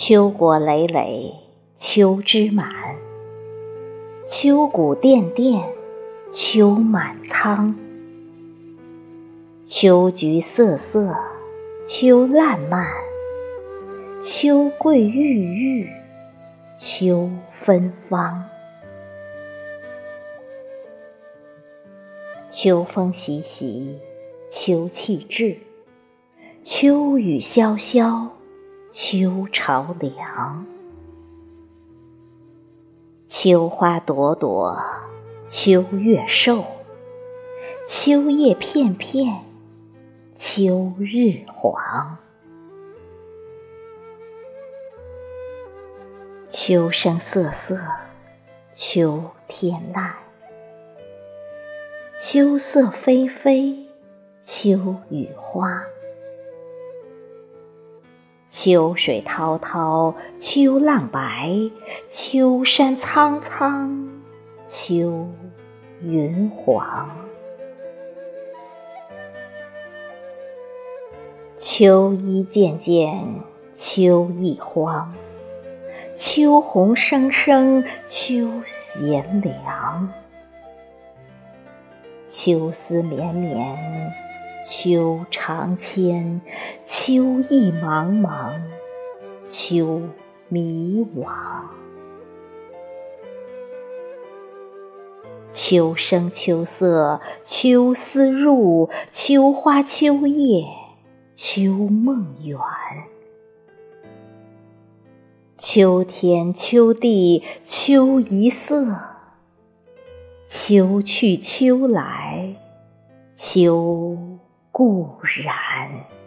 秋果累累，秋枝满，秋谷甸甸，秋满仓。秋菊瑟瑟，秋烂漫，秋桂郁郁，秋芬芳。秋风习习，秋气至，秋雨潇潇，秋潮凉。秋花朵朵，秋月瘦，秋叶片片，秋日黄。秋声瑟瑟，秋天籁。秋色霏霏，秋雨花；秋水滔滔，秋浪白；秋山苍苍，秋云黄。秋衣件件，秋意荒；秋红生生，秋闲凉。秋思绵绵，秋长牵，秋意茫茫，秋迷惘。秋声秋色，秋思入，秋花秋叶，秋梦远。秋天秋地，秋一色。秋去秋来，秋固然。